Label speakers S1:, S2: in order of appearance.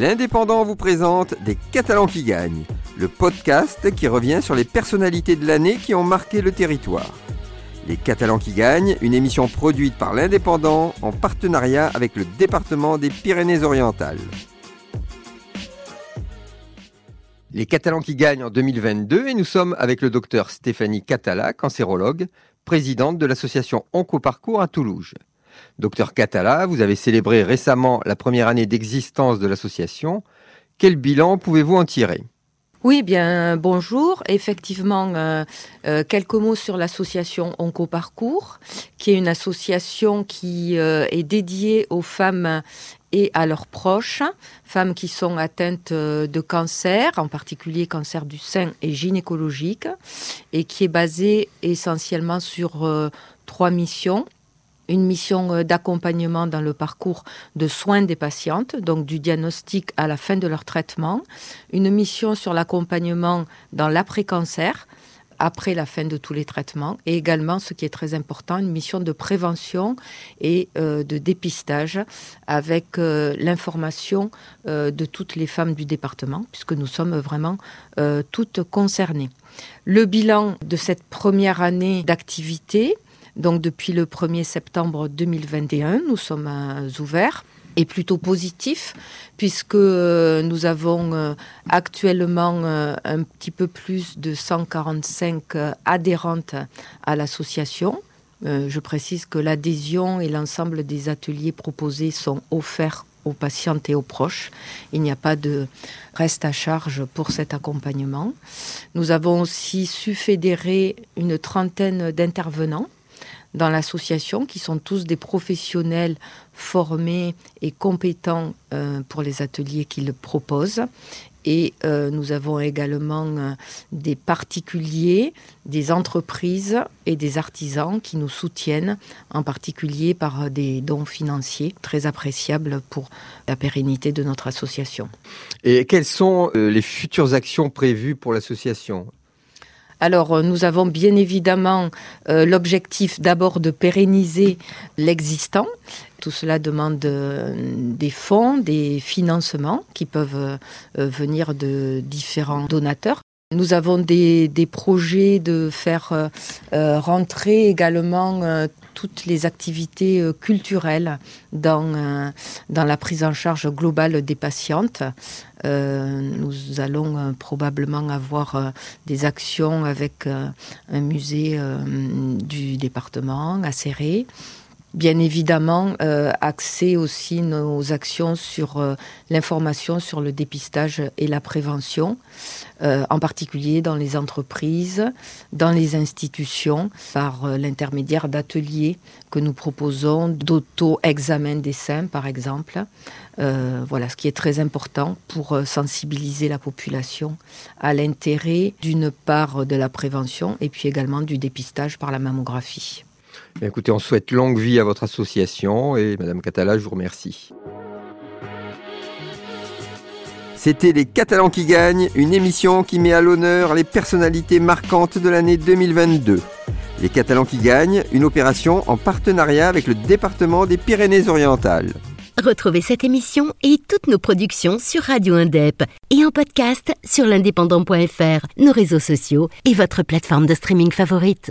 S1: L'Indépendant vous présente Des Catalans qui gagnent, le podcast qui revient sur les personnalités de l'année qui ont marqué le territoire. Les Catalans qui gagnent, une émission produite par l'Indépendant en partenariat avec le département des Pyrénées-Orientales. Les Catalans qui gagnent en 2022 et nous sommes avec le docteur Stéphanie Catala, cancérologue, présidente de l'association Oncoparcours à Toulouse. Docteur Catala, vous avez célébré récemment la première année d'existence de l'association. Quel bilan pouvez-vous en tirer?
S2: Oui, bien bonjour. Effectivement, euh, euh, quelques mots sur l'association Oncoparcours, qui est une association qui euh, est dédiée aux femmes et à leurs proches, femmes qui sont atteintes de cancer, en particulier cancer du sein et gynécologique, et qui est basée essentiellement sur trois missions une mission euh, d'accompagnement dans le parcours de soins des patientes, donc du diagnostic à la fin de leur traitement, une mission sur l'accompagnement dans l'après-cancer, après la fin de tous les traitements, et également, ce qui est très important, une mission de prévention et euh, de dépistage avec euh, l'information de toutes les femmes du département, puisque nous sommes vraiment toutes concernées. Le bilan de cette première année d'activité, donc depuis le 1er septembre 2021, nous sommes euh, ouverts et plutôt positif puisque euh, nous avons euh, actuellement un petit peu plus de 145 adhérentes à l'association. Je précise que l'adhésion et l'ensemble des ateliers proposés sont offerts aux patientes et aux proches. Il n'y a pas de reste à charge pour cet accompagnement. Nous avons aussi su fédérer une trentaine d'intervenants dans l'association, qui sont tous des professionnels formés et compétents euh, pour les ateliers qu'ils proposent. Et euh, nous avons également euh, des particuliers, des entreprises et des artisans qui nous soutiennent, en particulier par des dons financiers très appréciables pour la pérennité de notre association.
S1: Et quelles sont les futures actions prévues pour l'association?
S2: Alors, euh, nous avons bien évidemment euh, l'objectif d'abord de pérenniser l'existant. Tout cela demande euh, des fonds, des financements qui peuvent venir de différents donateurs. Nous avons des, projets de faire rentrer également toutes les activités culturelles dans, dans la prise en charge globale des patientes. Euh, nous allons euh, probablement avoir euh, des actions avec un musée du département à Serré. Bien évidemment, axer aussi nos actions sur l'information sur le dépistage et la prévention, en particulier dans les entreprises, dans les institutions, par l'intermédiaire d'ateliers que nous proposons, d'auto-examen des seins par exemple, euh, voilà, ce qui est très important pour euh, sensibiliser la population à l'intérêt d'une part de la prévention et puis également du dépistage par la mammographie.
S1: Écoutez, on souhaite longue vie à votre association et Madame Catala, je vous remercie. C'était Les Catalans qui gagnent, une émission qui met à l'honneur les personnalités marquantes de l'année 2022. Les Catalans qui gagnent, une opération en partenariat avec le département des Pyrénées-Orientales.
S3: Retrouvez cette émission et toutes nos productions sur Radio Indep et en podcast sur l'indépendant.fr, nos réseaux sociaux et votre plateforme de streaming favorite.